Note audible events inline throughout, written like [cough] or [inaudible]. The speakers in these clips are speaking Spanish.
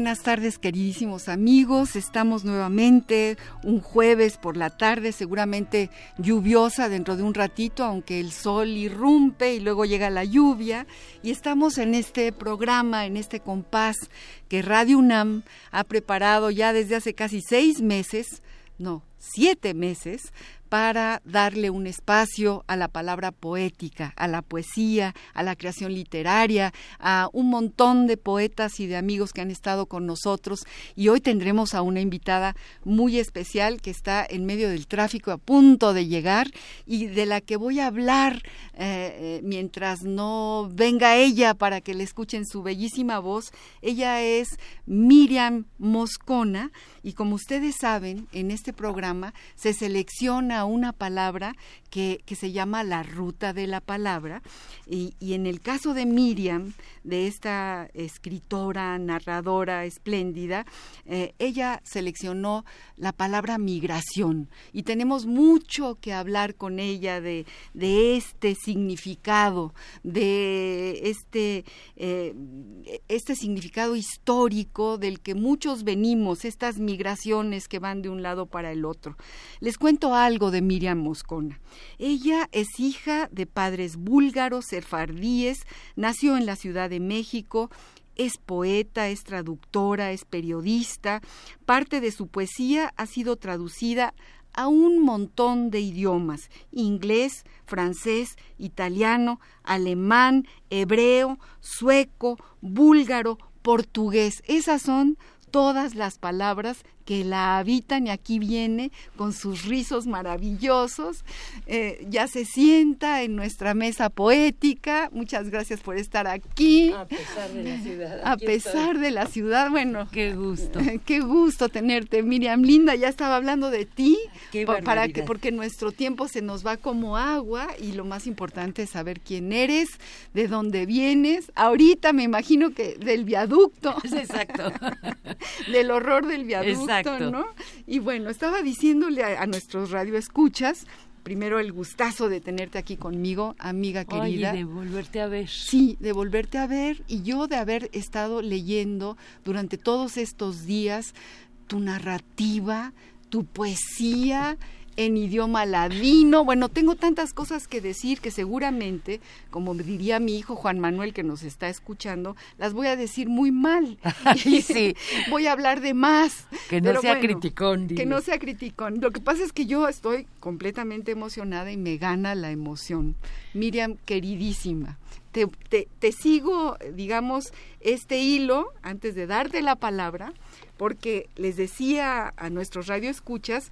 Buenas tardes, queridísimos amigos. Estamos nuevamente un jueves por la tarde, seguramente lluviosa dentro de un ratito, aunque el sol irrumpe y luego llega la lluvia. Y estamos en este programa, en este compás que Radio UNAM ha preparado ya desde hace casi seis meses, no, siete meses, para darle un espacio a la palabra poética, a la poesía, a la creación literaria, a un montón de poetas y de amigos que han estado con nosotros. Y hoy tendremos a una invitada muy especial que está en medio del tráfico a punto de llegar y de la que voy a hablar eh, eh, mientras no venga ella para que le escuchen su bellísima voz. Ella es Miriam Moscona y como ustedes saben, en este programa se selecciona una palabra que, que se llama la ruta de la palabra. Y, y, en el caso de Miriam, de esta escritora, narradora espléndida, eh, ella seleccionó la palabra migración y tenemos mucho que hablar con ella de, de este significado, de este, eh, este significado histórico del que muchos venimos, estas migraciones que van de un lado para el otro. Les cuento algo de Miriam Moscona. Ella es hija de padres búlgaros, sefardíes, nació en la Ciudad de México, es poeta, es traductora, es periodista. Parte de su poesía ha sido traducida a un montón de idiomas, inglés, francés, italiano, alemán, hebreo, sueco, búlgaro, portugués. Esas son todas las palabras que la habitan y aquí viene con sus rizos maravillosos. Eh, ya se sienta en nuestra mesa poética. Muchas gracias por estar aquí. A pesar de la ciudad. A pesar de la ciudad, bueno. Qué gusto. Qué gusto tenerte, Miriam. Linda, ya estaba hablando de ti. Qué para que, porque nuestro tiempo se nos va como agua y lo más importante es saber quién eres, de dónde vienes. Ahorita me imagino que del viaducto. Exacto. [laughs] del horror del viaducto. Exacto. ¿No? Y bueno, estaba diciéndole a, a nuestros radioescuchas primero el gustazo de tenerte aquí conmigo, amiga querida. Oye, de volverte a ver. Sí, de volverte a ver y yo de haber estado leyendo durante todos estos días tu narrativa, tu poesía en idioma ladino. Bueno, tengo tantas cosas que decir que seguramente, como diría mi hijo Juan Manuel que nos está escuchando, las voy a decir muy mal. [laughs] sí. [laughs] voy a hablar de más. Que no sea bueno, criticón. Que no sea criticón. Lo que pasa es que yo estoy completamente emocionada y me gana la emoción. Miriam, queridísima. Te, te, te sigo, digamos, este hilo antes de darte la palabra, porque les decía a nuestros radioescuchas,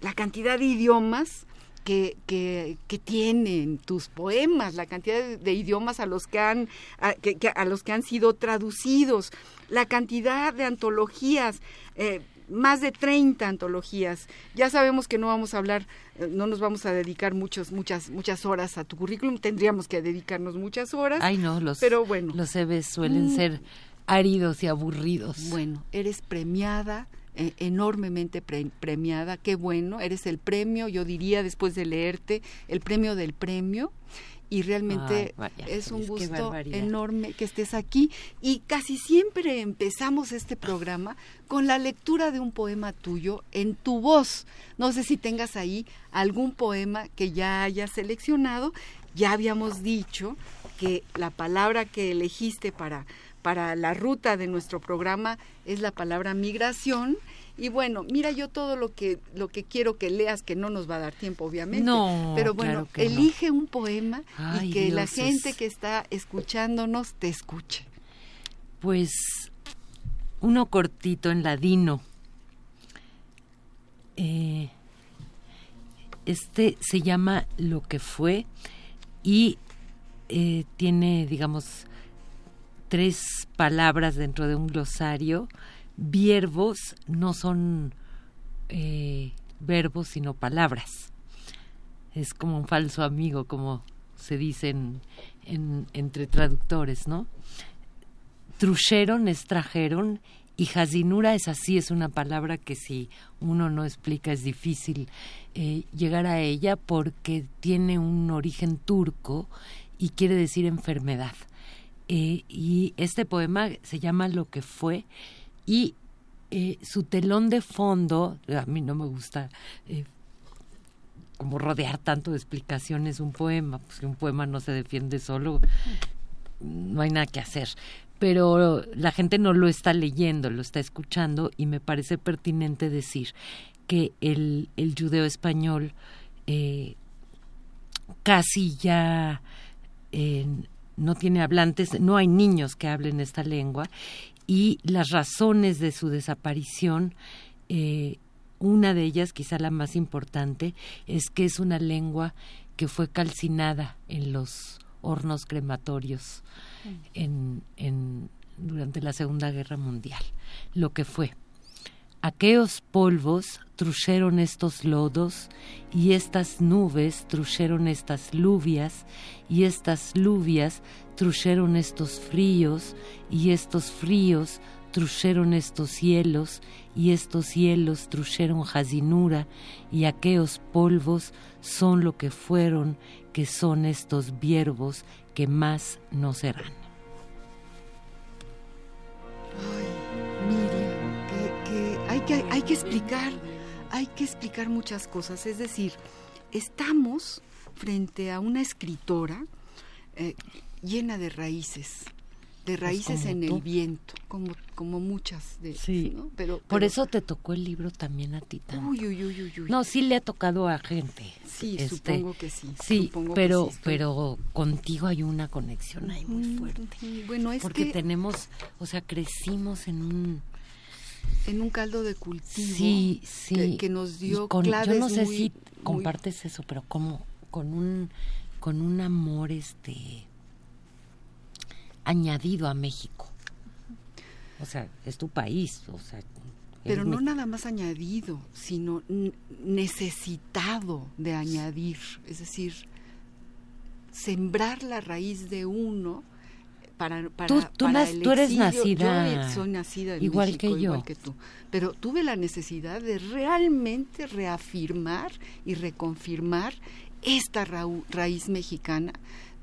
la cantidad de idiomas que, que, que, tienen tus poemas, la cantidad de, de idiomas a los que, han, a, que, a, los que han sido traducidos, la cantidad de antologías. Eh, más de 30 antologías. Ya sabemos que no vamos a hablar, no nos vamos a dedicar muchos, muchas, muchas horas a tu currículum, tendríamos que dedicarnos muchas horas. Ay, no, los, pero bueno. los EVs suelen mm. ser áridos y aburridos. Bueno, eres premiada, eh, enormemente pre premiada, qué bueno, eres el premio, yo diría después de leerte, el premio del premio y realmente Ay, vaya, es un es gusto enorme que estés aquí y casi siempre empezamos este programa con la lectura de un poema tuyo en tu voz. No sé si tengas ahí algún poema que ya hayas seleccionado. Ya habíamos dicho que la palabra que elegiste para para la ruta de nuestro programa es la palabra migración. Y bueno, mira yo todo lo que lo que quiero que leas, que no nos va a dar tiempo, obviamente. No, pero bueno, claro elige no. un poema Ay, y que la gente que está escuchándonos te escuche. Pues uno cortito en ladino. Eh, este se llama Lo que fue y eh, tiene, digamos, tres palabras dentro de un glosario. Viervos no son eh, verbos, sino palabras. es como un falso amigo, como se dice entre traductores, ¿no? Trujeron, extrajeron y jazinura es así, es una palabra que si uno no explica es difícil eh, llegar a ella porque tiene un origen turco y quiere decir enfermedad. Eh, y este poema se llama Lo que fue y eh, su telón de fondo, a mí no me gusta como rodear tanto de explicaciones un poema, pues un poema no se defiende solo, no hay nada que hacer pero la gente no lo está leyendo, lo está escuchando y me parece pertinente decir que el, el judeo español eh, casi ya eh, no tiene hablantes, no hay niños que hablen esta lengua y las razones de su desaparición, eh, una de ellas, quizá la más importante, es que es una lengua que fue calcinada en los hornos crematorios en, en, durante la Segunda Guerra Mundial, lo que fue. Aquellos polvos trujeron estos lodos y estas nubes trujeron estas luvias y estas luvias trujeron estos fríos y estos fríos trujeron estos cielos y estos cielos trujeron jazinura y aquellos polvos son lo que fueron que son estos viervos que más no serán. Que, hay, que que explicar, hay que explicar muchas cosas. Es decir, estamos frente a una escritora eh, llena de raíces, de pues raíces en el viento, como, como muchas de sí. Pero, Por eso te tocó el libro también a ti tanto. Uy, uy, uy, uy, No, sí le ha tocado a gente. Sí, este, supongo que sí. Sí, pero, pero contigo hay una conexión ahí muy fuerte. Bueno, es Porque tenemos, o sea, crecimos en un en un caldo de cultivo sí, sí. Que, nos dio con, Yo no sé si compartes eso, pero como con un con un amor este añadido a México. O sea, es tu país, o sea, pero no nada más añadido, sino necesitado de añadir, es decir, sembrar la raíz de uno para, para, tú, tú, eres nacida yo soy nacida en igual México, que yo igual que tú pero tuve la necesidad de realmente reafirmar y reconfirmar esta raíz mexicana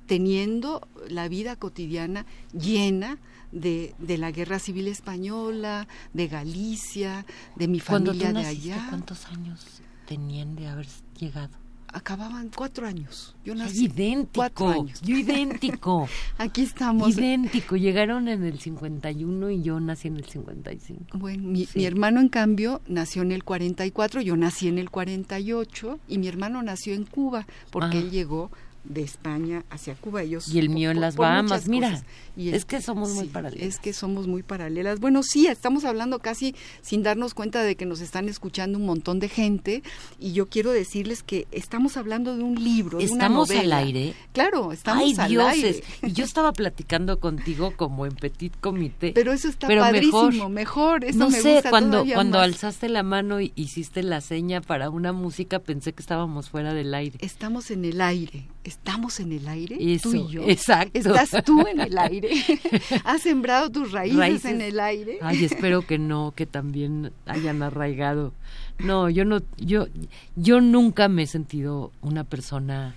teniendo la vida cotidiana llena de, de, la guerra civil española, de Galicia, de mi familia de allá. ¿Cuántos años tenían de haber llegado? Acababan cuatro años. Yo nací idéntico. Cuatro años. Yo idéntico. [laughs] Aquí estamos. Idéntico. Llegaron en el 51 y yo nací en el 55. Bueno, mi, mi hermano en cambio nació en el 44, yo nací en el 48 y mi hermano nació en Cuba porque él llegó de España hacia Cuba. Ellos, y el mío en las Bahamas, mira. es que somos muy paralelas. Es que somos muy paralelas. Bueno, sí, estamos hablando casi sin darnos cuenta de que nos están escuchando un montón de gente y yo quiero decirles que estamos hablando de un libro, ¿Estamos de una al aire? Claro, estamos Ay, al dioses. aire. Y yo estaba platicando contigo como en petit comité. Pero eso está padrísimo, mejor, eso no me sé, gusta cuando cuando más. alzaste la mano y hiciste la seña para una música, pensé que estábamos fuera del aire. Estamos en el aire estamos en el aire, Eso, tú y yo. Exacto. Estás tú en el aire. [laughs] Has sembrado tus raíces, en el aire. Ay, espero que no, que también hayan arraigado. No, yo no, yo, yo nunca me he sentido una persona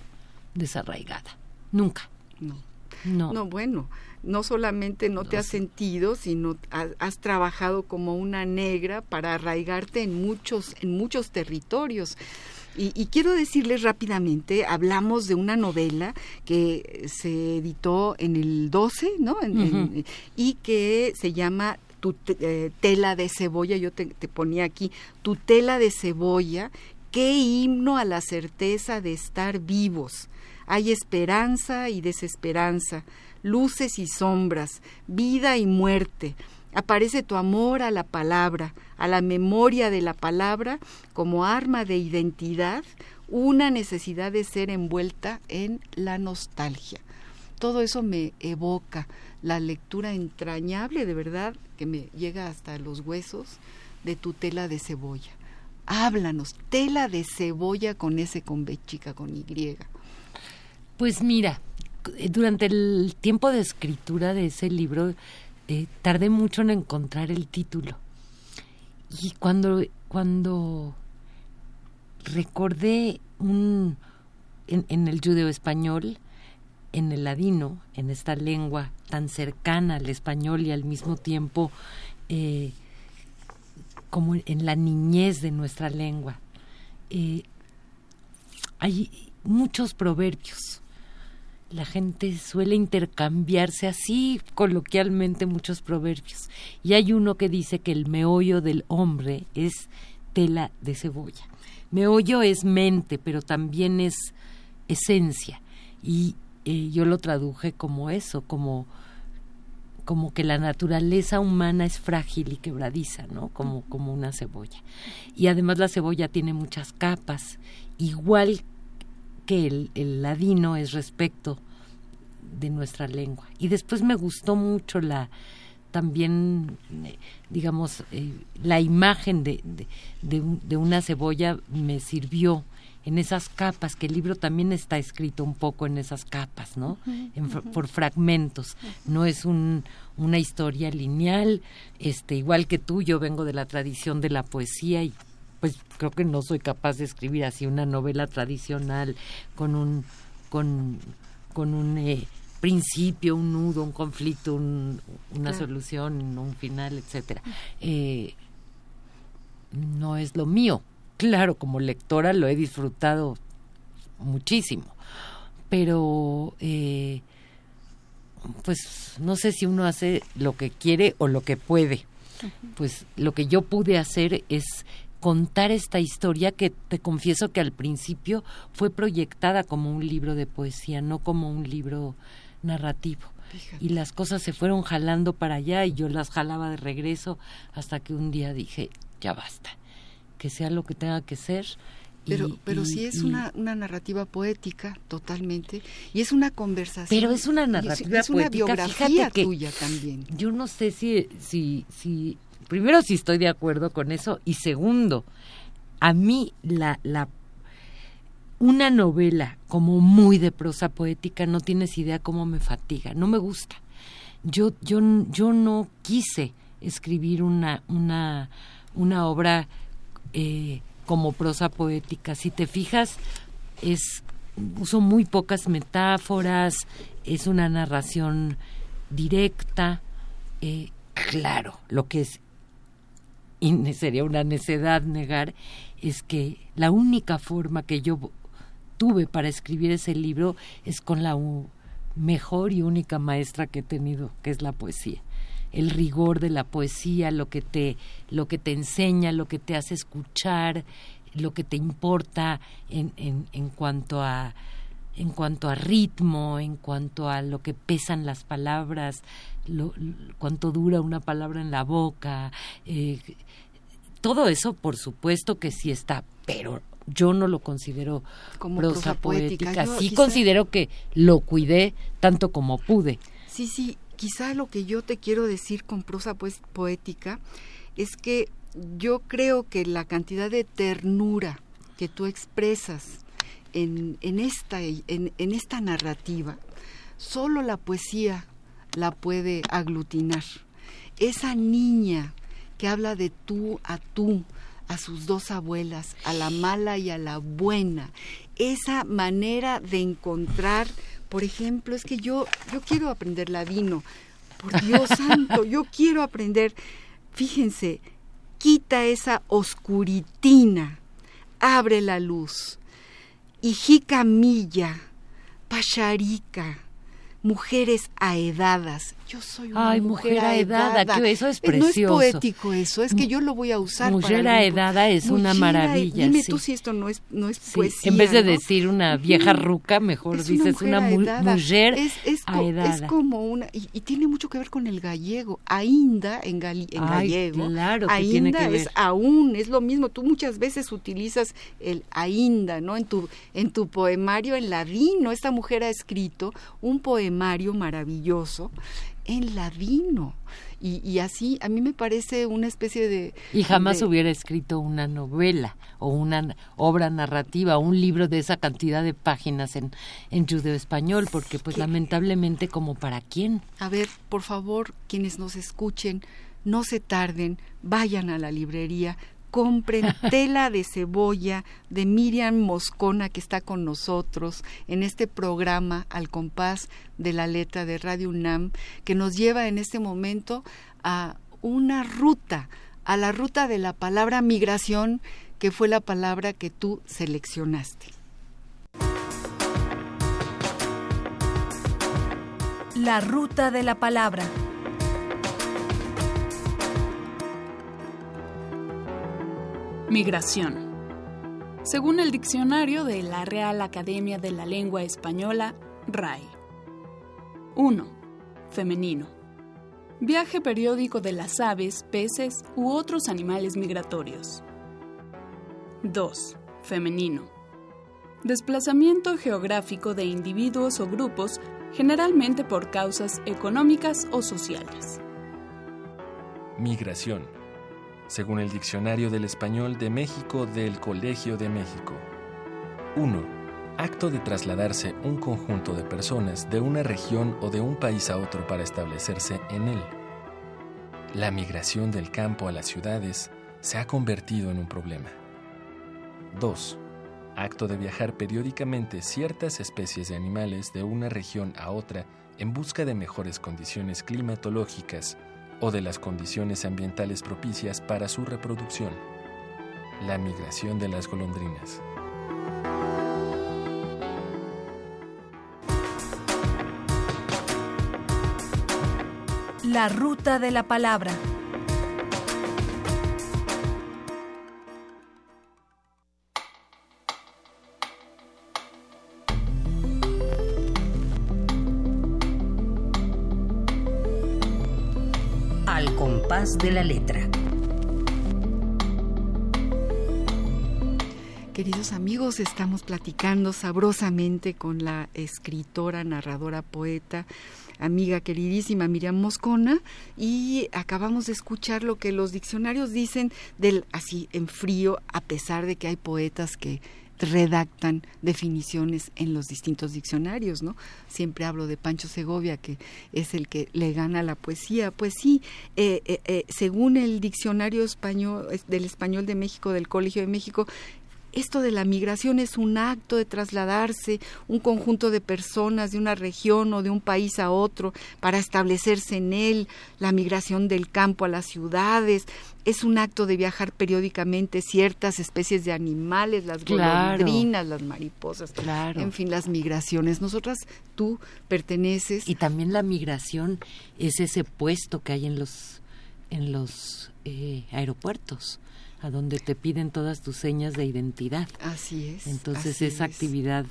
desarraigada. Nunca. No. No. No, bueno, no solamente no, te has sentido, sino has, has, trabajado como una negra para arraigarte en muchos, en muchos territorios. Y, quiero decirles rápidamente, hablamos de una novela que se editó en el 12, ¿no? y que se llama tu eh, tela de cebolla, yo te, te ponía aquí, tu tela de cebolla, qué himno a la certeza de estar vivos. Hay esperanza y desesperanza, luces y sombras, vida y muerte, Aparece tu amor a la palabra, a la memoria de la palabra como arma de identidad, una necesidad de ser envuelta en la nostalgia. Todo eso me evoca la lectura entrañable, de verdad, que me llega hasta los huesos de tu tela de cebolla. Háblanos, tela de cebolla con ese con B chica, con Y. Pues mira, durante el tiempo de escritura de ese libro eh, tardé mucho en encontrar el título. Y cuando, cuando recordé un, en, el judeo español, en el ladino, en esta lengua tan cercana al español y al mismo tiempo eh, como en la niñez de nuestra lengua. Eh, hay muchos proverbios. La gente suele intercambiarse así coloquialmente muchos proverbios. Y hay uno que dice que el meollo del hombre es tela de cebolla. Meollo es mente, pero también es esencia. Y eh, yo lo traduje como eso, como como que la naturaleza humana es frágil y quebradiza, ¿no? Como, como una cebolla. Y además la cebolla tiene muchas capas, igual que el, el ladino es respecto de nuestra lengua. Y después me gustó mucho la también, eh, digamos, eh, la imagen de, de, de, una cebolla me sirvió en esas capas, que el libro también está escrito un poco en esas capas, ¿no? por fragmentos. No es un, una historia lineal, este, igual que tú, yo vengo de la tradición de la poesía y pues creo que no soy capaz de escribir así una novela tradicional con un con, con un eh, principio, un nudo, un conflicto, una solución, un final, etcétera. Eh, no es lo mío claro, como lectora lo he disfrutado muchísimo, pero eh, pues no sé si uno hace lo que quiere o lo que puede. Pues lo que yo pude hacer es contar esta historia que te confieso que al principio fue proyectada como un libro de poesía, no como un libro narrativo. Y las cosas se fueron jalando para allá y yo las jalaba de regreso hasta que un día dije, ya basta que sea lo que tenga que ser. Pero, pero sí es una, una narrativa poética, totalmente, y es una conversación. Pero es una narrativa es, una biografía tuya también. Yo no sé si, si, si, primero si estoy de acuerdo con eso, y segundo, a mí la, la una novela como muy de prosa poética no tienes idea cómo me fatiga, no me gusta. Yo, yo, yo no quise escribir una, una, una obra eh, como prosa poética. Si te fijas, es uso muy pocas metáforas, es una narración directa. Eh, claro, lo que es y sería una necedad negar es que la única forma que yo tuve para escribir ese libro es con la mejor y única maestra que he tenido, que es la poesía. El rigor de la poesía, lo que te, lo que te enseña, lo que te hace escuchar, lo que te importa en, en, en cuanto a en cuanto a ritmo, en cuanto a lo que pesan las palabras, lo, cuánto dura una palabra en la boca, eh, todo eso por supuesto que sí está, pero yo no lo considero como prosa, poética. Sí considero que lo cuidé tanto como pude. Sí, sí, quizá lo que yo te quiero decir con prosa pues, poética es que yo creo que la cantidad de ternura que tú expresas en, en esta, en, en esta narrativa, solo la poesía la puede aglutinar. Esa niña que habla de tú a tú, a sus dos abuelas, a la mala y a la buena, esa manera de encontrar por ejemplo, es que yo, yo quiero aprender ladino. Por Dios [laughs] santo, yo quiero aprender. Fíjense, quita esa oscuritina, abre la luz. Hijica milla, pacharica, mujeres aedadas. Yo soy una Ay, mujer, aedada, que eso es precioso. No es poético eso, es que yo lo voy a usar mujer aedada es una maravilla. Dime tú si esto no es no es poesía. En vez de decir una vieja ruca, mejor dices una, mujer es, es, aedada. Es como una y, tiene mucho que ver con el gallego. Ainda en, en gallego. Claro, que ainda tiene que ver. es aún, es lo mismo. Tú muchas veces utilizas el ainda, ¿no? En tu en tu poemario en ladino. Esta mujer ha escrito un poemario maravilloso en ladino. Y, así a mí me parece una especie de... Y jamás hubiera escrito una novela o una obra narrativa o un libro de esa cantidad de páginas en, en judeo español, porque pues lamentablemente como para quién. A ver, por favor, quienes nos escuchen, no se tarden, vayan a la librería, compren [laughs] tela de cebolla de Miriam Moscona que está con nosotros en este programa al compás de la letra de Radio UNAM que nos lleva en este momento a una ruta, a la ruta de la palabra migración que fue la palabra que tú seleccionaste. La ruta de la palabra. Migración. Según el diccionario de la Real Academia de la Lengua Española, RAE. 1. Femenino. Viaje periódico de las aves, peces u otros animales migratorios. 2. Femenino. Desplazamiento geográfico de individuos o grupos, generalmente por causas económicas o sociales. Migración según el Diccionario del Español de México del Colegio de México. 1. Acto de trasladarse un conjunto de personas de una región o de un país a otro para establecerse en él. La migración del campo a las ciudades se ha convertido en un problema. 2. Acto de viajar periódicamente ciertas especies de animales de una región a otra en busca de mejores condiciones climatológicas o de las condiciones ambientales propicias para su reproducción. La migración de las golondrinas. La ruta de la palabra. De la letra. Queridos amigos, estamos platicando sabrosamente con la escritora, narradora, poeta, amiga queridísima Miriam Moscona y acabamos de escuchar lo que los diccionarios dicen del así en frío, a pesar de que hay poetas que redactan definiciones en los distintos diccionarios, ¿no? Siempre hablo de Pancho Segovia, que es el que le gana la poesía. Pues sí, eh, eh, eh, según el diccionario español del español de México del Colegio de México, esto de la migración es un acto de trasladarse un conjunto de personas de una región o de un país a otro para establecerse en él, la migración del campo a las ciudades, es un acto de viajar periódicamente ciertas especies de animales, las golondrinas, las mariposas, en fin, las migraciones. Nosotras, tú perteneces. Y también la migración es ese puesto que hay en los, en los eh, aeropuertos a donde te piden todas tus señas de identidad. Así es. Entonces esa actividad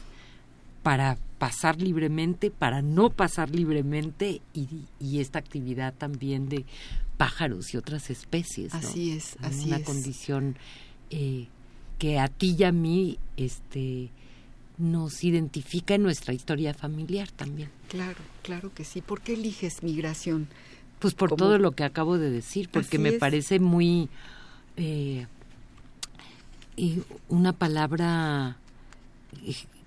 para pasar libremente, para no pasar libremente y, y, esta actividad también de pájaros y otras especies. Así es, así Una condición eh, que a ti y a mí este, nos identifica en nuestra historia familiar también. Claro, claro que sí. ¿Por qué eliges migración? Pues por todo lo que acabo de decir, porque me parece muy eh, una palabra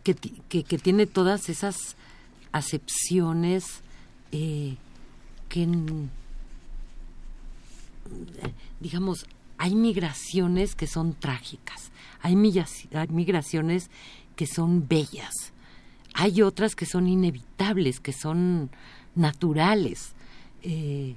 que, que, tiene todas esas acepciones eh, que, digamos, hay migraciones que son trágicas, hay, migraciones que son bellas, hay otras que son inevitables, que son naturales. Eh,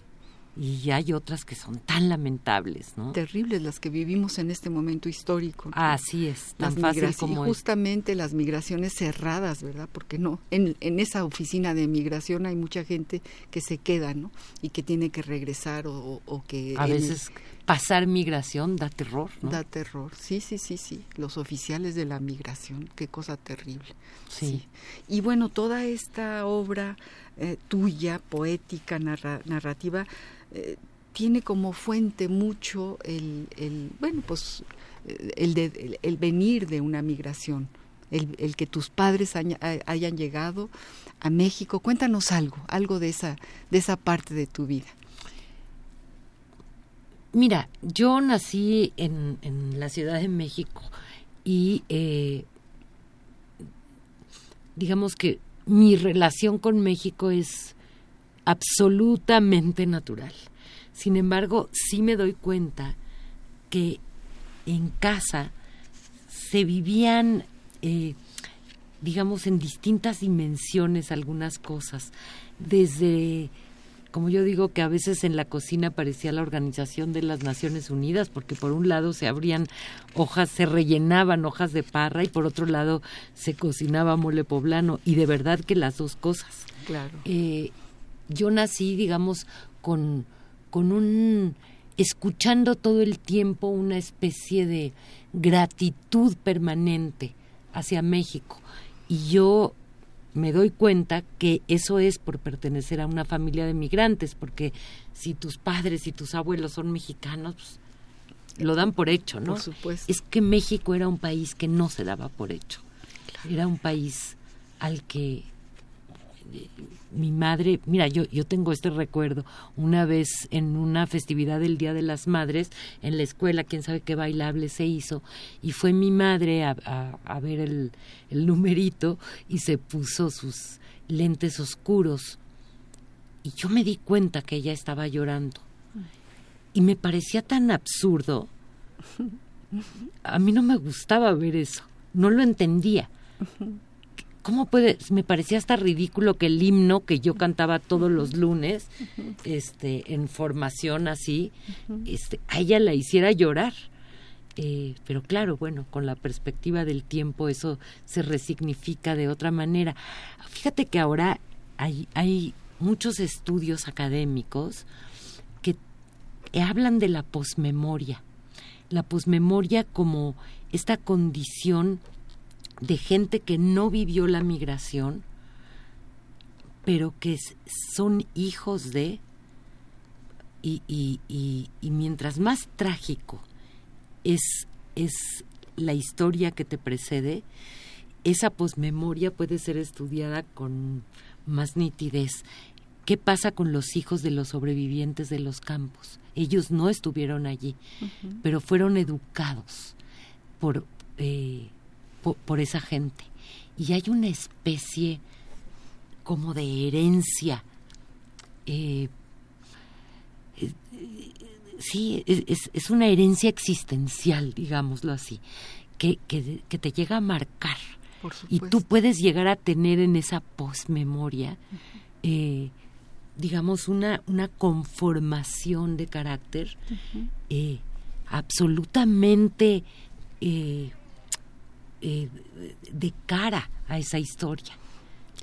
y hay otras que son tan lamentables, ¿no? Terribles las que vivimos en este momento histórico. Así es, tan fácil como y justamente las migraciones cerradas, ¿verdad? Porque no, en, en esa oficina de migración hay mucha gente que se queda, ¿no? Y que tiene que regresar o, que... A veces pasar migración da terror, ¿no? Da terror, sí, sí, sí, sí. Los oficiales de la migración, qué cosa terrible. Sí. Y bueno, toda esta obra eh, tuya, poética, narrativa, eh, tiene como fuente mucho el, el bueno, pues el, de, el, venir de una migración el, que tus padres hayan llegado a México. Cuéntanos algo, algo de esa, de esa parte de tu vida. Mira, yo nací en, la Ciudad de México y eh, digamos que mi relación con México es absolutamente natural. Sin embargo, sí me doy cuenta que en casa se vivían, eh, digamos, en distintas dimensiones algunas cosas, desde como yo digo que a veces en la cocina parecía la Organización de las Naciones Unidas, porque por un lado se abrían hojas, se rellenaban hojas de parra y por otro lado se cocinaba mole poblano, y de verdad que las dos cosas. Claro. Eh, yo nací, digamos, con, con un escuchando todo el tiempo una especie de gratitud permanente hacia México. Y yo me doy cuenta que eso es por pertenecer a una familia de migrantes, porque si tus padres y tus abuelos son mexicanos, pues, lo dan por hecho, ¿no? Por supuesto. Es que México era un país que no se daba por hecho. Era un país al que mi madre, mira, yo, yo tengo este recuerdo, una vez en una festividad del Día de las Madres, en la escuela, quién sabe qué bailable se hizo, y fue mi madre a, a, ver el, el numerito y se puso sus lentes oscuros. Y yo me di cuenta que ella estaba llorando. Y me parecía tan absurdo. A mí no me gustaba ver eso, no lo entendía. ¿Cómo puede? Me parecía hasta ridículo que el himno que yo cantaba todos los lunes, este, en formación así, este, a ella la hiciera llorar. Eh, pero claro, bueno, con la perspectiva del tiempo eso se resignifica de otra manera. Fíjate que ahora hay, hay muchos estudios académicos que hablan de la posmemoria. La posmemoria como esta condición de gente que no vivió la migración, pero que son hijos de, y, y, y, mientras más trágico es, es la historia que te precede, esa posmemoria puede ser estudiada con más nitidez. ¿Qué pasa con los hijos de los sobrevivientes de los campos? Ellos no estuvieron allí, pero fueron educados por, eh, por, esa gente. Y hay una especie como de herencia. Eh, eh, sí, es, es, una herencia existencial, digámoslo así, que, que, que te llega a marcar. y tú puedes llegar a tener en esa posmemoria, eh, digamos, una, una conformación de carácter absolutamente eh, de cara a esa historia.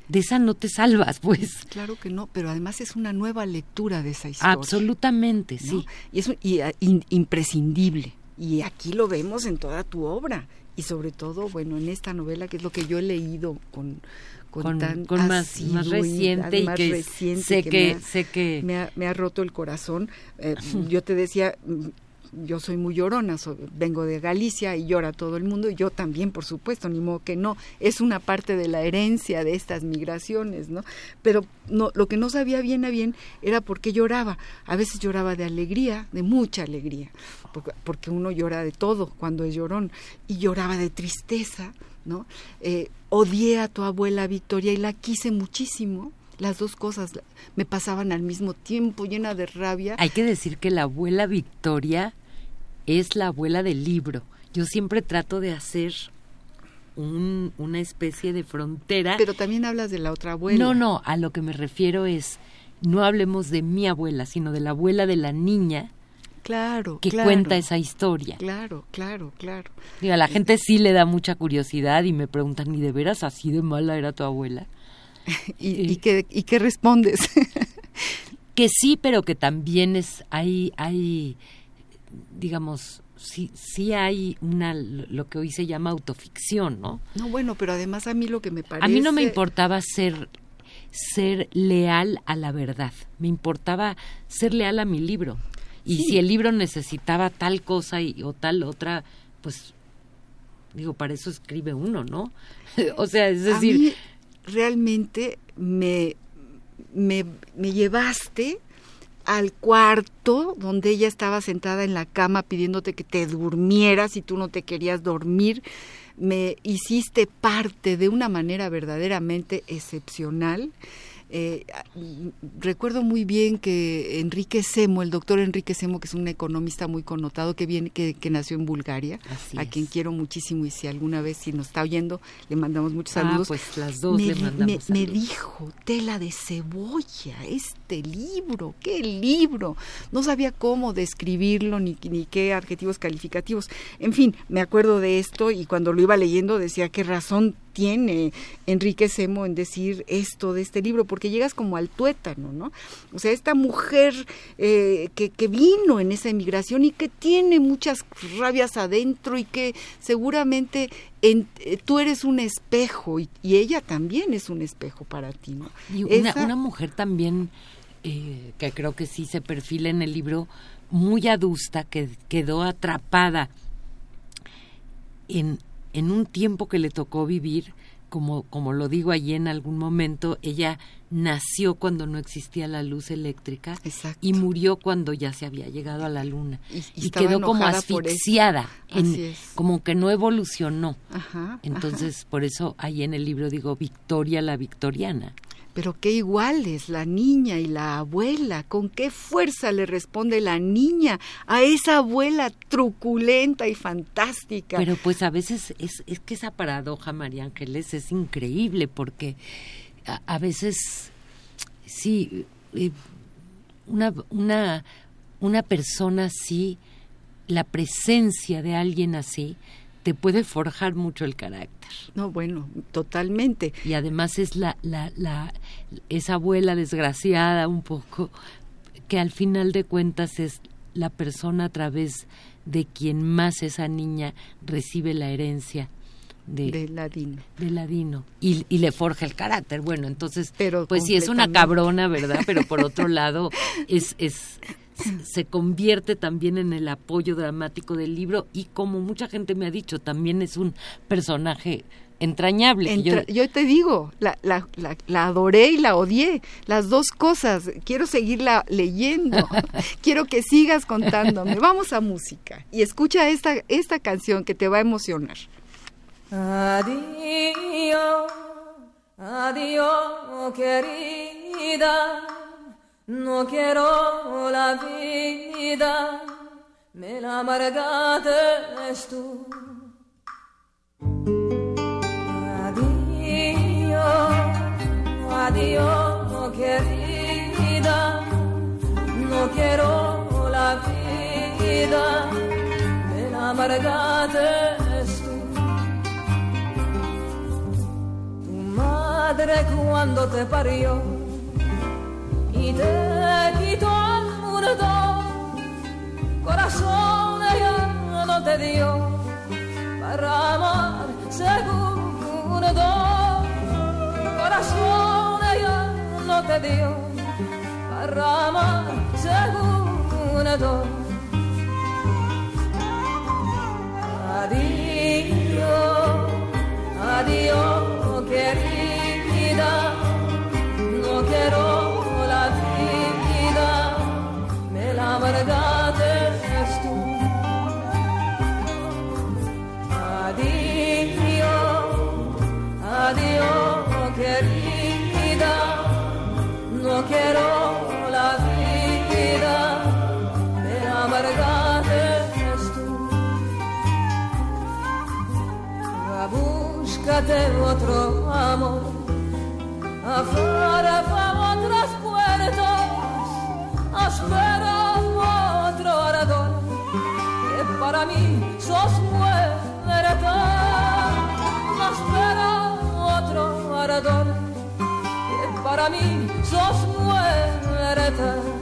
De esa no te salvas, pues. Claro que no, pero además es una nueva lectura de esa historia. Absolutamente, sí. Y es y, ah, imprescindible. Y aquí lo vemos en toda tu obra. Y sobre todo, bueno, en esta novela, que es lo que yo he leído con, con, tan más, más, reciente y que sé que, sé que me ha, me ha roto el corazón. Eh, yo te decía, yo soy muy llorona, vengo de Galicia y llora todo el mundo, y yo también, por supuesto, ni modo que no, es una parte de la herencia de estas migraciones, ¿no? Pero no, lo que no sabía bien a bien era por qué lloraba. A veces lloraba de alegría, de mucha alegría, porque, uno llora de todo cuando es llorón, y lloraba de tristeza, ¿no? Eh, odié a tu abuela Victoria y la quise muchísimo, las dos cosas me pasaban al mismo tiempo, llena de rabia. Hay que decir que la abuela Victoria es la abuela del libro. Yo siempre trato de hacer un, una especie de frontera. Pero también hablas de la otra abuela. No, no, a lo que me refiero es, no hablemos de mi abuela, sino de la abuela de la niña. Claro, que cuenta esa historia. Claro, claro, claro. a la gente sí le da mucha curiosidad y me preguntan, ¿y de veras así de mala era tu abuela? [laughs] ¿Y, ¿Y, qué, ¿Y qué respondes? [laughs] que sí, pero que también es, hay, hay digamos, sí, sí hay una, lo que hoy se llama autoficción, ¿no? No, bueno, pero además a mí lo que me parece... A mí no me importaba ser, ser leal a la verdad, me importaba ser leal a mi libro. Y si el libro necesitaba tal cosa y, o tal otra, pues Digo, para eso escribe uno, ¿no? [laughs] o sea, es A decir, mí realmente me, me, me llevaste al cuarto donde ella estaba sentada en la cama pidiéndote que te durmieras y tú no te querías dormir. Me hiciste parte de una manera verdaderamente excepcional. Eh, recuerdo muy bien que Enrique Semo, el doctor Enrique Semo, que es un economista muy connotado que viene, que, que nació en Bulgaria, Así a es. quien quiero muchísimo y si alguna vez si nos está oyendo le mandamos muchos Ah, saludos. pues las dos me, le mandamos me- me dijo tela de cebolla, este libro, qué libro. No sabía cómo describirlo ni, ni qué adjetivos calificativos. En fin, me acuerdo de esto y cuando lo iba leyendo decía qué razón tiene Enrique Semo en decir esto de este libro, porque llegas como al tuétano, ¿no? O sea, esta mujer eh, que, que vino en esa emigración y que tiene muchas rabias adentro y que seguramente en- eh, tú eres un espejo y, y ella también es un espejo para ti, ¿no? Y una, Esa- una mujer también, eh, que creo que sí se perfila en el libro, muy adusta, que quedó atrapada en, en un tiempo que le tocó vivir, como, como lo digo allí en algún momento, ella nació cuando no existía la luz eléctrica Exacto. y murió cuando ya se había llegado a la luna. Y- y Y, estaba quedó como asfixiada, en- como que no evolucionó. Ajá, Entonces, por eso ahí en el libro digo Victoria la victoriana. Pero qué iguales la niña y la abuela, con qué fuerza le responde la niña a esa abuela truculenta y fantástica. Pero pues a veces es, es que esa paradoja, María Ángeles, es increíble porque a, veces, sí, eh, una, una, una persona así, la presencia de alguien así, te puede forjar mucho el carácter. no, bueno, totalmente. Y además es la, la, la, esa abuela desgraciada un poco, que al final de cuentas es la persona a través de quien más esa niña recibe la herencia de, de Ladino. de Ladino y, y le forja el carácter. Bueno, entonces, Pero pues sí es una cabrona, ¿verdad? Pero por otro lado, [laughs] es, es se convierte también en el apoyo dramático del libro y como mucha gente me ha dicho, también es un personaje entrañable. yo- te digo, la, la, la, la adoré y la odié, las dos cosas. Quiero seguirla leyendo, [laughs] quiero que sigas contándome. Vamos a música y escucha esta, esta canción que te va a emocionar. Adiós, adiós, querida. No quiero la vida, me la amargaste tú. Adiós, adiós, querida. No quiero la vida, me la amargaste tú. Tu madre cuando te parió y te al mundo, corazón no te dio para amar segundo. Corazón ella no te dio para amar segundo. Adiós, adiós, Búscate otro amor afuera para otras puertas, espera otro ardor, que para mí sos muerta, espera otro ardor, que para mí sos muerta.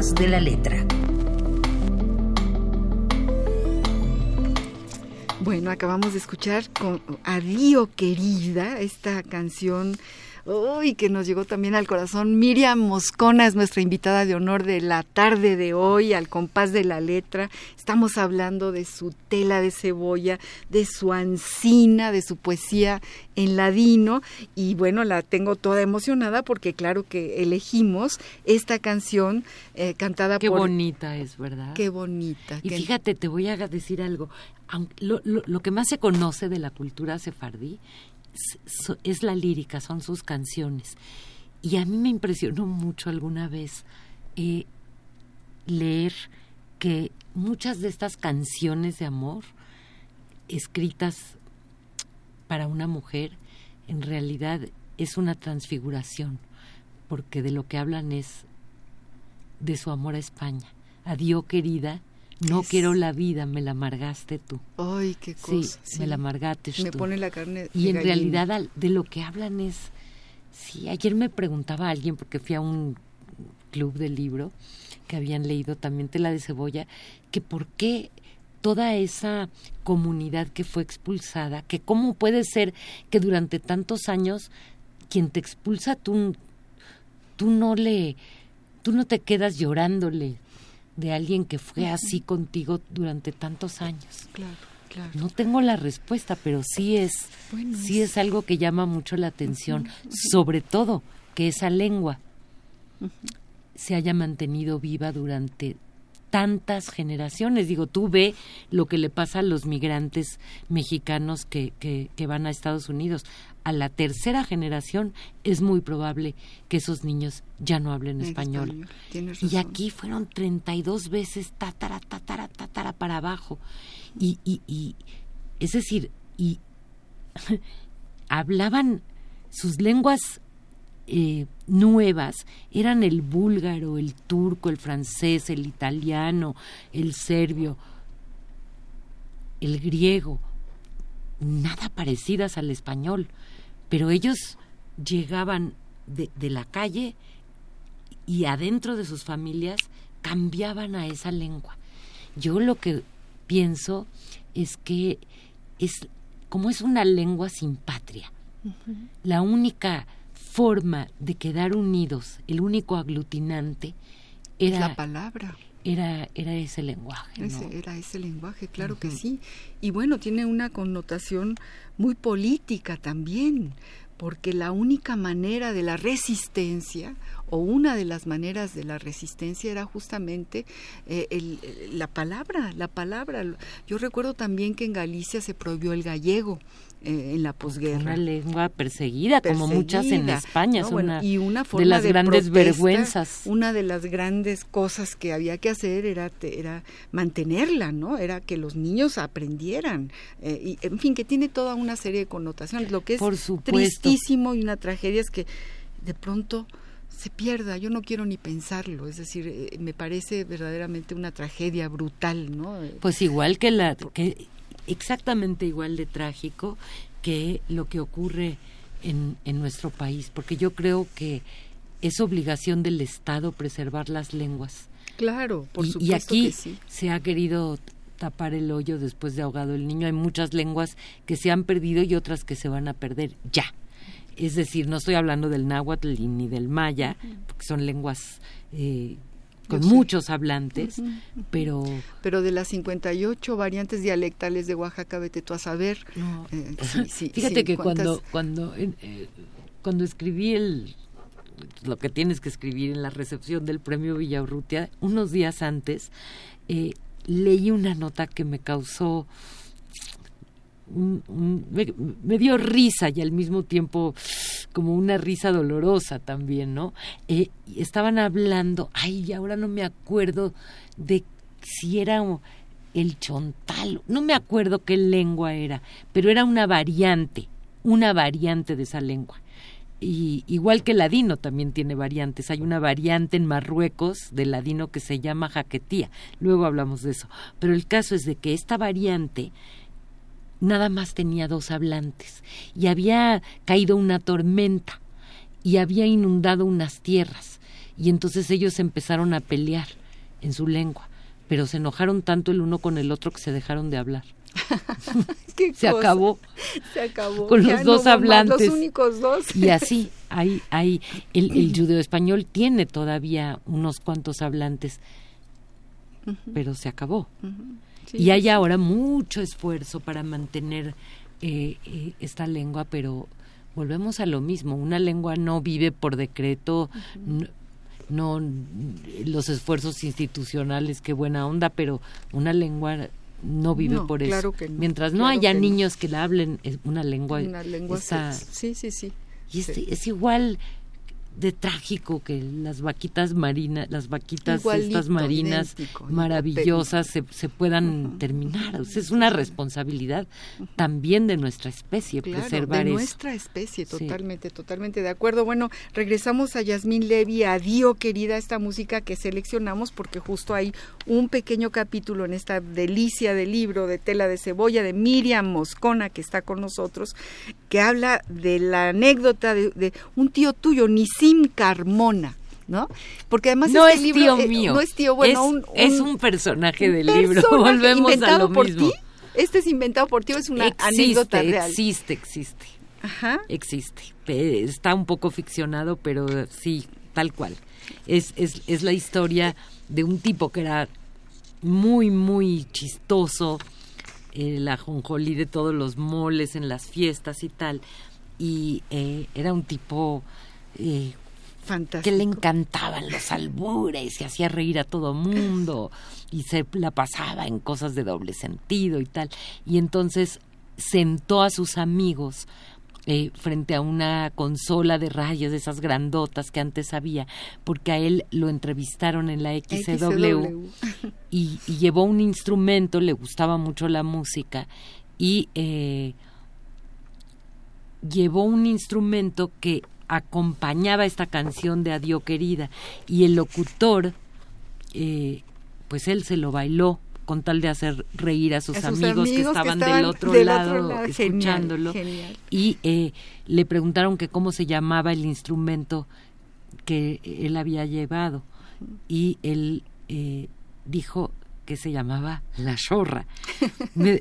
De la letra. Bueno, acabamos de escuchar con Adiós querida, esta canción uy, que nos llegó también al corazón. Miriam Moscona es nuestra invitada de honor de la tarde de hoy, al compás de la letra. Estamos hablando de su tela de cebolla, de su ancina, de su poesía en ladino. Y bueno, la tengo toda emocionada porque claro que elegimos esta canción eh, cantada Qué por... bonita es, ¿verdad? Qué bonita. Y qué- fíjate, te voy a decir algo. Lo, lo- lo que más se conoce de la cultura sefardí es, la lírica, son sus canciones. Y a mí me impresionó mucho alguna vez eh, leer que muchas de estas canciones de amor escritas para una mujer en realidad es una transfiguración, porque de lo que hablan es de su amor a España. Adiós querida, no Es- quiero la vida, me la amargaste tú. Ay, qué Sí, cosa. me la amargaste Me tú. pone la carne. Y en gallina. realidad al- de lo que hablan es, sí, ayer me preguntaba alguien, porque fui a un club de libro que habían leído también Tela de Cebolla, que por qué toda esa comunidad que fue expulsada, que cómo puede ser que durante tantos años quien te expulsa tú, tú no le, tú no te quedas llorándole de alguien que fue así contigo durante tantos años. Claro, claro. No tengo la respuesta, pero sí es, Bueno, sí es algo que llama mucho la atención, sobre todo que esa lengua se haya mantenido viva durante tantas generaciones. Digo, tú ve lo que le pasa a los migrantes mexicanos que, que, que van a Estados Unidos. A la tercera generación es muy probable que esos niños ya no hablen En español. Tienes Y aquí fueron 32 veces tatara, tatara, tatara para abajo. Y, y, y es decir, y [laughs] hablaban sus lenguas eh, nuevas, eran el búlgaro, el turco, el francés, el italiano, el serbio, el griego, nada parecidas al español, pero ellos llegaban de, de la calle y adentro de sus familias cambiaban a esa lengua. Yo lo que pienso es que es como es una lengua sin patria. La única forma de quedar unidos, el único aglutinante era la palabra. era era ese lenguaje, ¿no? Ese, era ese lenguaje, claro que sí. Y bueno, tiene una connotación muy política también, porque la única manera de la resistencia, o una de las maneras de la resistencia era justamente eh, el- el- la palabra, la palabra. Yo recuerdo también que en Galicia se prohibió el gallego eh, en la posguerra. una lengua perseguida, como muchas en España, ¿no? es Bueno, una, y una de forma las grandes protesta, vergüenzas. Una de las grandes cosas que había que hacer era, era mantenerla, ¿no? Era que los niños aprendieran. eh, y, en fin, que tiene toda una serie de connotaciones. Lo que es Por tristísimo y una tragedia es que de pronto se pierda. Yo no quiero ni pensarlo. Es decir, eh, me parece verdaderamente una tragedia brutal, ¿no? Pues igual que la que exactamente igual de trágico que lo que ocurre en, en nuestro país, porque yo creo que es obligación del Estado preservar las lenguas. Claro, por y, supuesto y aquí que sí. se ha querido tapar el hoyo después de ahogado el niño. Hay muchas lenguas que se han perdido y otras que se van a perder ya. Es decir, no estoy hablando del náhuatl ni del maya, porque son lenguas eh, con muchos hablantes, pero Pero de las 58 variantes dialectales de Oaxaca, vete tú a saber. No. Eh, sí, sí, Fíjate que ¿cuántas? cuando cuando eh, cuando escribí el lo que tienes que escribir en la recepción del premio Villaurrutia, unos días antes eh, leí una nota que me causó un- me, dio risa y al mismo tiempo como una risa dolorosa también, ¿no? Eh, estaban hablando, ay, ahora no me acuerdo de si era el chontal, no me acuerdo qué lengua era, pero era una variante, una variante de esa lengua. Y igual que el ladino también tiene variantes. Hay una variante en Marruecos del ladino que se llama jaquetía. Luego hablamos de eso. Pero el caso es de que esta variante nada más tenía dos hablantes y había caído una tormenta y había inundado unas tierras y entonces ellos empezaron a pelear en su lengua, pero se enojaron tanto el uno con el otro que se dejaron de hablar. [laughs] ¿Qué Se cosa? acabó. Se acabó. con Ya los no dos hablantes. Los únicos dos. Y así, hay, hay, el, el judeo español tiene todavía unos cuantos hablantes, pero se acabó. Sí, y hay ahora mucho esfuerzo para mantener eh, eh, esta lengua, pero volvemos a lo mismo. Una lengua no vive por decreto, no, no los esfuerzos institucionales, qué buena onda, pero una lengua no vive No, por eso. claro que no, Mientras no claro haya niños que la hablen es una lengua, Una lengua está- se- sí, sí, sí. y es, es igual de trágico que las vaquitas marinas, las vaquitas Igualito, estas marinas idéntico, maravillosas se, se puedan terminar. O sea, es una responsabilidad también de nuestra especie Claro, preservar de eso. nuestra especie, Sí. totalmente, totalmente de acuerdo. Bueno, regresamos a Yasmín Levy, adiós querida, esta música que seleccionamos porque justo hay un pequeño capítulo en esta delicia de libro de tela de cebolla de Miriam Moscona que está con nosotros, que habla de la anécdota de, de un tío tuyo, Nisim Carmona. ¿No? Porque además no este es libro, tío eh, mío. no es tío, bueno, es, un, es un personaje del libro. [laughs] Volvemos a inventado lo por mismo. ti. Este es inventado por ti, es una existe, anécdota real. existe, existe. Ajá. existe. Está un poco ficcionado, pero sí, tal cual. Es, es, es la historia de un tipo que era muy, muy chistoso, el ajonjolí de todos los moles en las fiestas y tal. Y eh, era un tipo eh, Fantástico. que le encantaban los albures y hacía reír a todo mundo y se la pasaba en cosas de doble sentido y tal. Y entonces sentó a sus amigos eh, frente a una consola de rayos de esas grandotas que antes había, porque a él lo entrevistaron en la XCW, [laughs] y, y llevó un instrumento, le gustaba mucho la música y eh, llevó un instrumento que acompañaba esta canción de Adiós querida y el locutor eh, pues él se lo bailó con tal de hacer reír a sus, A sus amigos, que amigos que estaban estaban del otro del lado, otro lado. Genial, escuchándolo genial. y eh, le preguntaron que cómo se llamaba el instrumento que él había llevado y él eh, dijo que se llamaba la zorra. [laughs] Me-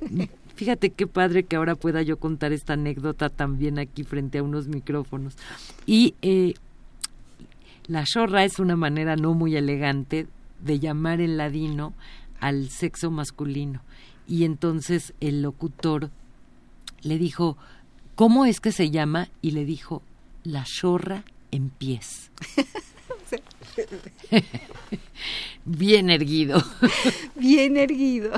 fíjate qué padre que ahora pueda yo contar esta anécdota también aquí frente a unos micrófonos. Y eh, la zorra es una manera no muy elegante de llamar en ladino al sexo masculino. Y entonces el locutor le dijo, ¿cómo es que se llama? Y le dijo, la zorra en pies. [laughs] [laughs] Bien erguido. [laughs] Bien erguido.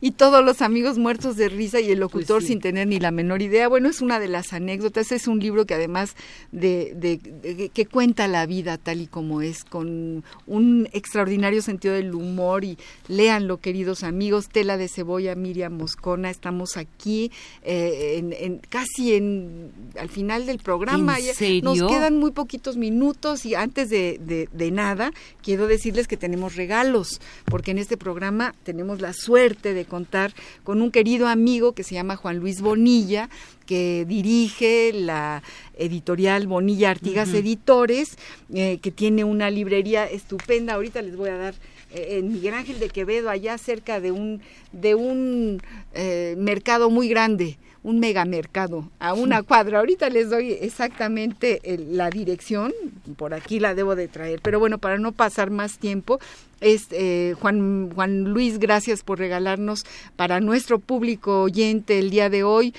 y todos los amigos muertos de risa y el locutor Pues sí. sin tener ni la menor idea. Bueno, es una de las anécdotas. Es un libro que además de, de- de- que cuenta la vida tal y como es, con un extraordinario sentido del humor. Y léanlo, queridos amigos. Tela de cebolla, Miriam Moscona. Estamos aquí eh, en, en- casi en al final del programa. ¿En serio? Nos quedan muy poquitos minutos y antes de nada quiero decirles que tenemos regalos porque en este programa tenemos la suerte de contar con un querido amigo que se llama Juan Luis Bonilla, que dirige la editorial Bonilla Artigas Editores, eh, que tiene una librería estupenda. Ahorita les voy a dar eh, en Miguel Ángel de Quevedo, allá cerca de un, de un eh, mercado muy grande un megamercado a una cuadra. Ahorita les doy exactamente la dirección, por aquí la debo de traer, pero bueno, para no pasar más tiempo, es, eh, Juan, Juan Luis, gracias por regalarnos para nuestro público oyente el día de hoy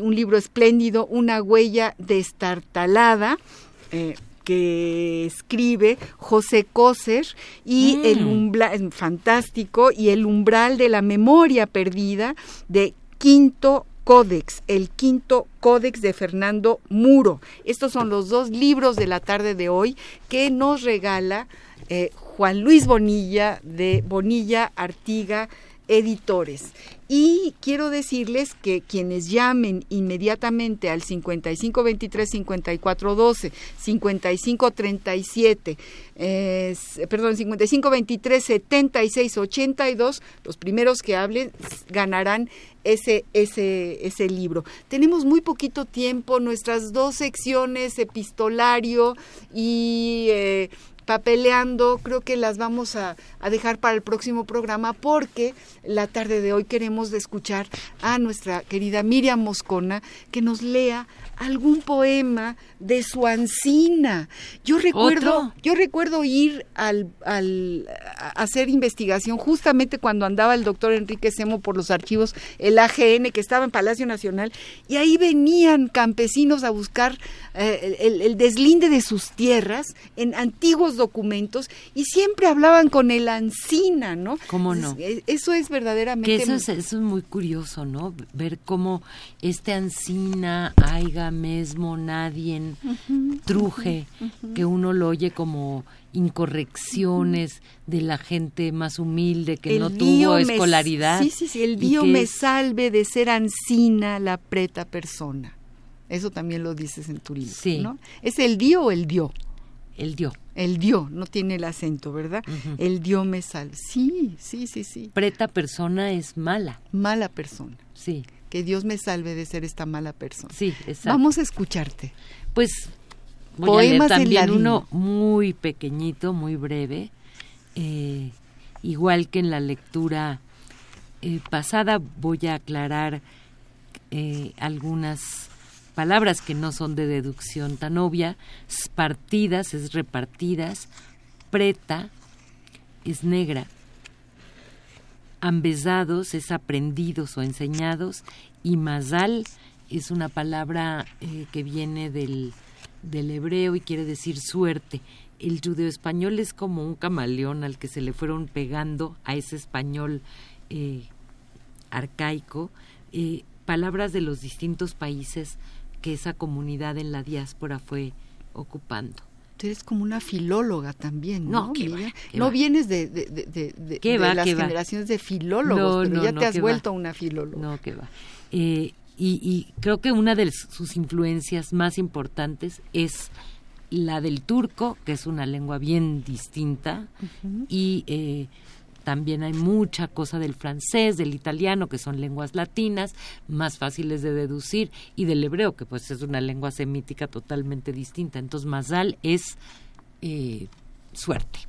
un libro espléndido, Una huella destartalada. Eh, que escribe José Coser y mm. el umbral fantástico y el umbral de la memoria perdida de Quinto Códex, el quinto Códex de Fernando Muro. Estos son los dos libros de la tarde de hoy que nos regala eh, Juan Luis Bonilla de Bonilla Artiga Editores. Y quiero decirles que quienes llamen inmediatamente al 5523-5412, 5537, eh, perdón, 5523-7682, los primeros que hablen ganarán ese, ese, ese libro. Tenemos muy poquito tiempo, nuestras dos secciones, epistolario y... Eh, papeleando, creo que las vamos a, dejar para el próximo programa porque la tarde de hoy queremos escuchar a nuestra querida Miriam Moscona que nos lea algún poema de su ancina. Yo recuerdo, yo recuerdo ir al, al a hacer investigación justamente cuando andaba el doctor Enrique Semo por los archivos, el AGN que estaba en Palacio Nacional, y ahí venían campesinos a buscar eh, el, deslinde de sus tierras en antiguos documentos y siempre hablaban con el ancina, ¿no? ¿Cómo no? Eso es verdaderamente... eso es, muy curioso, ¿no? Ver cómo este ancina, aiga, mesmo, nadie, truje, que uno lo oye como incorrecciones de la gente más humilde que no tuvo escolaridad. sí, sí, sí, el Dios me salve de ser ancina la preta persona. Eso también lo dices en tu libro, sí. ¿no? ¿Es el Dio o el Dio? El Dio. El Dio, no tiene el acento, ¿verdad? El Dio me salve. Sí, sí, sí, sí. Preta persona es mala. Mala persona. Sí. Que Dios me salve de ser esta mala persona. Sí, exacto. Vamos a escucharte. Pues voy a leer también uno muy pequeñito, muy breve, eh, igual que en la lectura eh, pasada voy a aclarar eh, algunas palabras que no son de deducción tan obvia, partidas es repartidas, preta es negra, ambesados es aprendidos o enseñados y mazal es una palabra que viene del del hebreo y quiere decir suerte. El judeo español es como un camaleón al que se le fueron pegando a ese español eh, arcaico eh, palabras de los distintos países que esa comunidad en la diáspora fue ocupando. Tú eres como una filóloga también, ¿no? no, no vienes de, de, de, las generaciones de filólogos, pero ya te has vuelto una filóloga. No, que va. Eh, y, creo que una de sus influencias más importantes es la del turco, que es una lengua bien distinta, y eh, también hay mucha cosa del francés, del italiano, que son lenguas latinas, más fáciles de deducir, y del hebreo, que pues es una lengua semítica totalmente distinta. Entonces, Mazal es eh, suerte.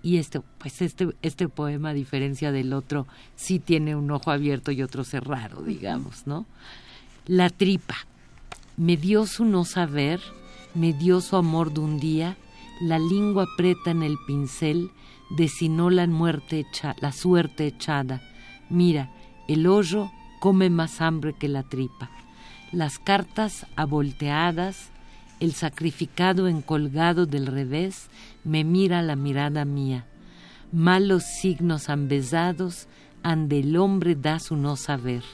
Y este pues este este poema a diferencia del otro sí tiene un ojo abierto y otro cerrado digamos no la tripa. Me dio su no saber me dio su amor de un día la lengua aprieta en el pincel desinó la muerte la suerte echada mira el hoyo come más hambre que la tripa las cartas avolteadas el sacrificado encolgado del revés me mira la mirada mía. Malos signos han besado, ande el hombre da su no saber.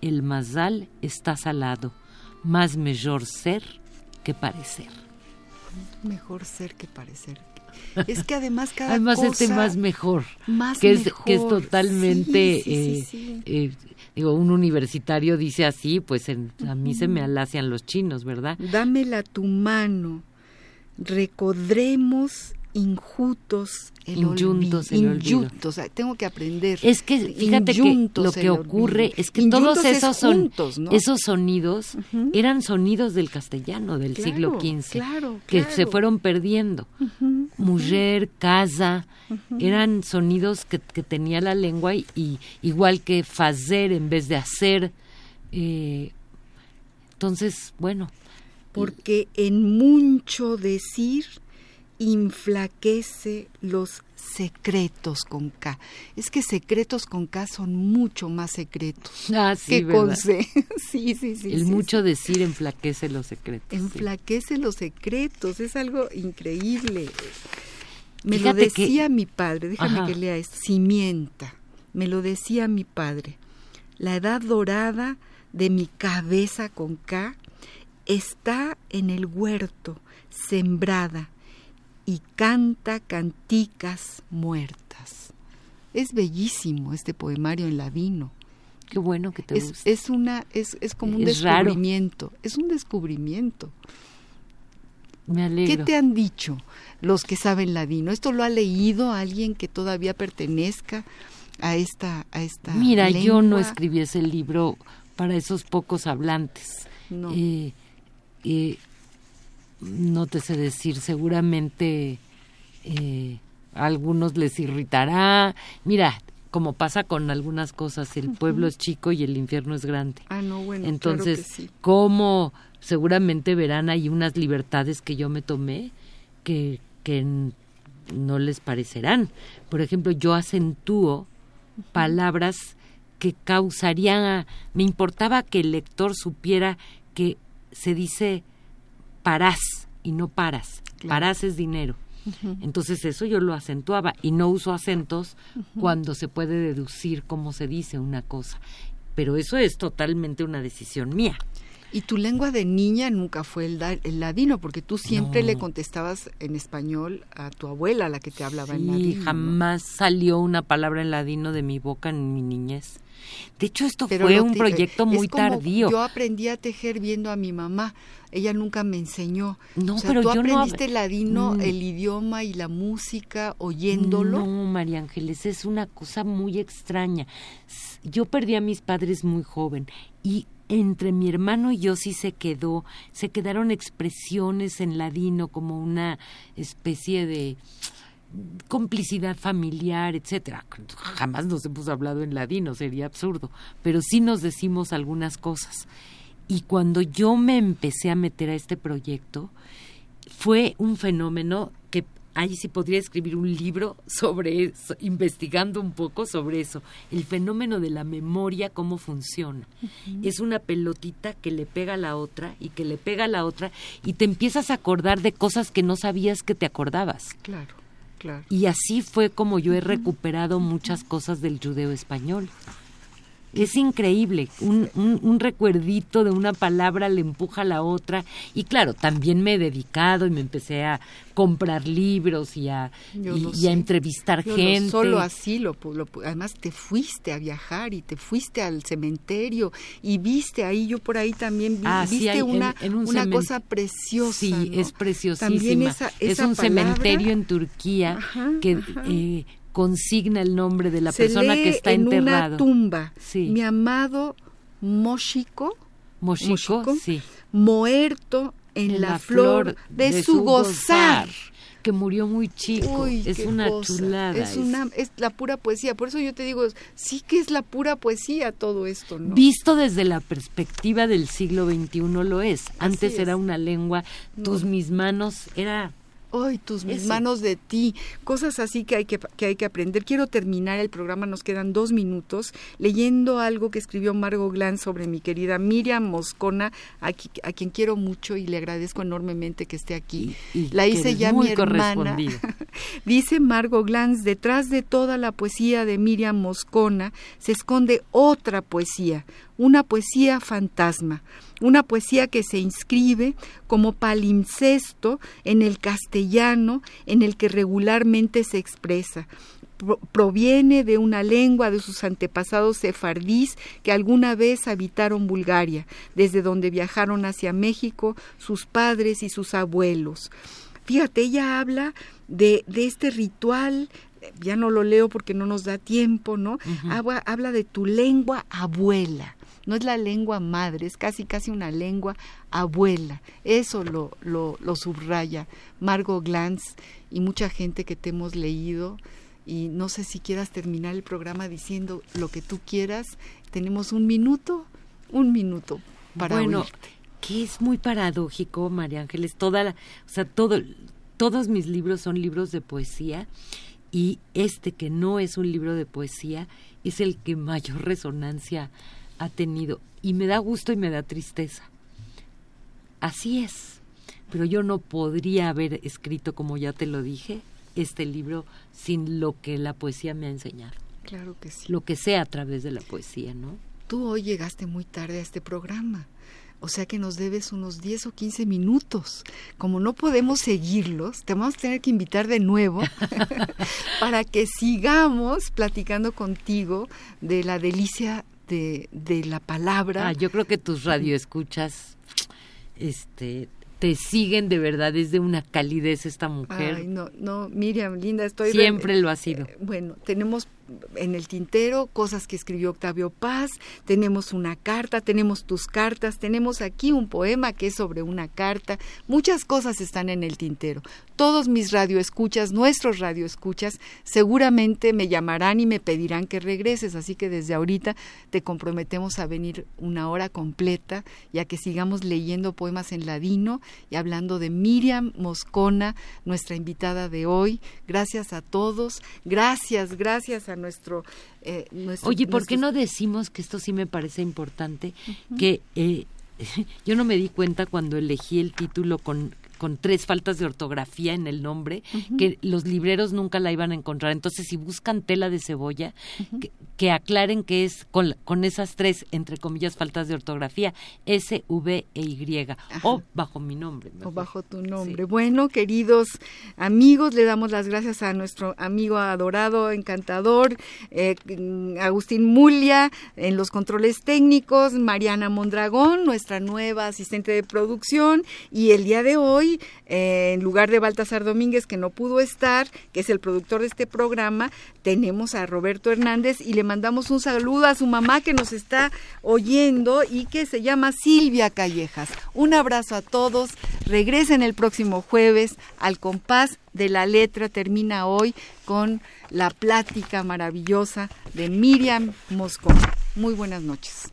El mazal está salado, más mejor ser que parecer. Mejor ser que parecer. Es que además cada además este más mejor, más que es que es totalmente eh, eh, digo un universitario dice así, pues a mí se me alacian los chinos, ¿verdad? Dámela tu mano, recodremos injutos el Inyuntos el olvido. Inyuntos, ah, tengo que aprender. Es que fíjate que lo que ocurre es que Inyuntos todos es esos son ¿no? esos sonidos eran sonidos del castellano del Claro, siglo XV claro, que claro. se fueron perdiendo. Mujer, casa, eran sonidos que, que tenía la lengua y, y igual que fazer en vez de hacer. eh, entonces, bueno, Porque en mucho decir inflaquece los secretos con K. Es que secretos con K son mucho más secretos [laughs] ah, sí, que con. C. [laughs] sí, sí, sí. el sí, mucho decir enflaquece los secretos. sí. enflaquece los secretos, es algo increíble. Me lo que- decía mi padre, déjame Ajá. que lea esto, cimienta, me lo decía mi padre, la edad dorada de mi cabeza con K está en el huerto, sembrada, y canta canticas muertas. Es bellísimo este poemario en ladino. Qué bueno que te Es, gusta. es una, es, es como un Es raro. descubrimiento, es un descubrimiento. Me ¿Qué alegro. te han dicho los que saben ladino? ¿Esto lo ha leído alguien que todavía pertenezca a esta a esta Mira, yo no escribí ese libro para esos pocos hablantes. No. Eh, eh, no te sé decir, seguramente eh, a algunos les irritará. Mira, como pasa con algunas cosas, el pueblo es chico y el infierno es grande. Ah, no, bueno, Entonces, claro que sí. ¿cómo seguramente verán ahí unas libertades que yo me tomé que, que no les parecerán? Por ejemplo, yo acentúo palabras que causarían, me importaba que el lector supiera que se dice parás y no paras. Claro. Parás es dinero. Entonces eso yo lo acentuaba y no uso acentos cuando se puede deducir cómo se dice una cosa. Pero eso es totalmente una decisión mía. Y tu lengua de niña nunca fue el, da- el ladino, porque tú siempre No. le contestabas en español a tu abuela, la que te hablaba en ladino. ¿no? jamás salió una palabra en ladino de mi boca en mi niñez. De hecho, esto Pero fue un proyecto es muy como tardío. Yo aprendí a tejer viendo a mi mamá. Ella nunca me enseñó. No, o sea, pero tú yo no aprendiste ladino, Mm. el idioma y la música oyéndolo. No, María Ángeles, es una cosa muy extraña. Yo perdí a mis padres muy joven y entre mi hermano y yo sí se quedó, se quedaron expresiones en ladino como una especie de complicidad familiar, etcétera. Jamás nos hemos hablado en ladino, sería absurdo, pero sí nos decimos algunas cosas. Y cuando yo me empecé a meter a este proyecto, fue un fenómeno que ahí sí podría escribir un libro sobre eso, investigando un poco sobre eso, el fenómeno de la memoria, cómo funciona. Es una pelotita que le pega a la otra y que le pega a la otra y te empiezas a acordar de cosas que no sabías que te acordabas. Claro, claro. Y así fue como yo he recuperado muchas cosas del judeo español. Es increíble, un, un, un recuerdito de una palabra le empuja a la otra. Y claro, también me he dedicado y me empecé a comprar libros y a, y, a entrevistar Yo gente. solo así lo, lo además te fuiste a viajar y te fuiste al cementerio y viste ahí yo por ahí también vi, Ah, sí, viste hay una en un una cosa preciosa Sí, ¿no? es preciosísima. También esa, es un palabra cementerio en Turquía Ajá, que ajá. eh, consigna el nombre de la se persona lee que está en enterrado. una tumba Sí. mi amado Moshiko Moshiko, Moshiko, sí. muerto en, la, flor, de, su gozar. que murió muy chico. Uy, es una cosa. chulada. Es una es la pura poesía. Por eso yo te digo, sí que es la pura poesía todo esto, ¿no? Visto desde la perspectiva del siglo XXI lo es. Antes es. era una lengua, tus mis manos, era... Ay, tus mis manos de ti, cosas así que hay que, que hay que aprender. Quiero terminar el programa, nos quedan dos minutos, leyendo algo que escribió Margot Glantz sobre mi querida Miriam Moscona, a, qui- a quien quiero mucho y le agradezco enormemente que esté aquí. Y- y La hice ya muy mi hermana. [laughs] Dice Margot Glantz, detrás de toda la poesía de Miriam Moscona se esconde otra poesía, una poesía fantasma, una poesía que se inscribe como palimpsesto en el castellano en el que regularmente se expresa. Pro- proviene de una lengua de sus antepasados sefardís que alguna vez habitaron Bulgaria, desde donde viajaron hacia México sus padres y sus abuelos. fíjate, ella habla de, de este ritual ya no lo leo porque no nos da tiempo, ¿no? habla, habla, de tu lengua abuela. No es la lengua madre, es casi casi una lengua abuela. Eso lo, lo, lo subraya Margot Glantz y mucha gente que te hemos leído. Y no sé si quieras terminar el programa diciendo lo que tú quieras. Tenemos un minuto, un minuto para bueno, que es muy paradójico, María Ángeles. Toda la, o sea, todo, todos mis libros son libros de poesía y este que no es un libro de poesía es el que mayor resonancia ha tenido y me da gusto y me da tristeza. Así es, pero yo no podría haber escrito, como ya te lo dije, este libro sin lo que la poesía me ha enseñado. Claro que sí. Lo que sea a través de la poesía, ¿no? Tú hoy llegaste muy tarde a este programa. O sea que nos debes unos 10 o 15 minutos. Como no podemos seguirlos, te vamos a tener que invitar de nuevo [laughs] para que sigamos platicando contigo de la delicia de, de la palabra. Ah, yo creo que tus radioescuchas este, te siguen de verdad, es de una calidez esta mujer. Ay, no, no, Miriam, linda, estoy... Siempre lo ha sido. Eh, bueno, tenemos en el tintero cosas que escribió Octavio Paz, tenemos una carta, tenemos tus cartas, tenemos aquí un poema que es sobre una carta, muchas cosas están en el tintero. Todos mis radioescuchas, nuestros radioescuchas, seguramente me llamarán y me pedirán que regreses, así que desde ahorita te comprometemos a venir una hora completa ya que sigamos leyendo poemas en ladino y hablando de Miriam Moscona, nuestra invitada de hoy. Gracias a todos, gracias, gracias a nuestro... Eh, Oye, ¿por qué no decimos que esto sí me parece importante? Que eh, [laughs] yo no me di cuenta cuando elegí el título con con tres faltas de ortografía en el nombre, que los libreros nunca la iban a encontrar. Entonces, si buscan tela de cebolla, que, aclaren que es con, con, esas tres, entre comillas, faltas de ortografía, S, V e Y, o bajo mi nombre. O bajo tu nombre. Bueno, queridos amigos, le damos las gracias a nuestro amigo adorado, encantador, eh, Agustín Mulia, en los controles técnicos, Mariana Mondragón, nuestra nueva asistente de producción, y el día de eh, en lugar de Baltasar Domínguez, que no pudo estar, que es el productor de este programa, tenemos a Roberto Hernández y le mandamos un saludo a su mamá que nos está oyendo y que se llama Silvia Callejas. Un abrazo a todos. Regresen el próximo jueves al compás de la letra. Termina hoy con la plática maravillosa de Miriam Moscón. Muy buenas noches.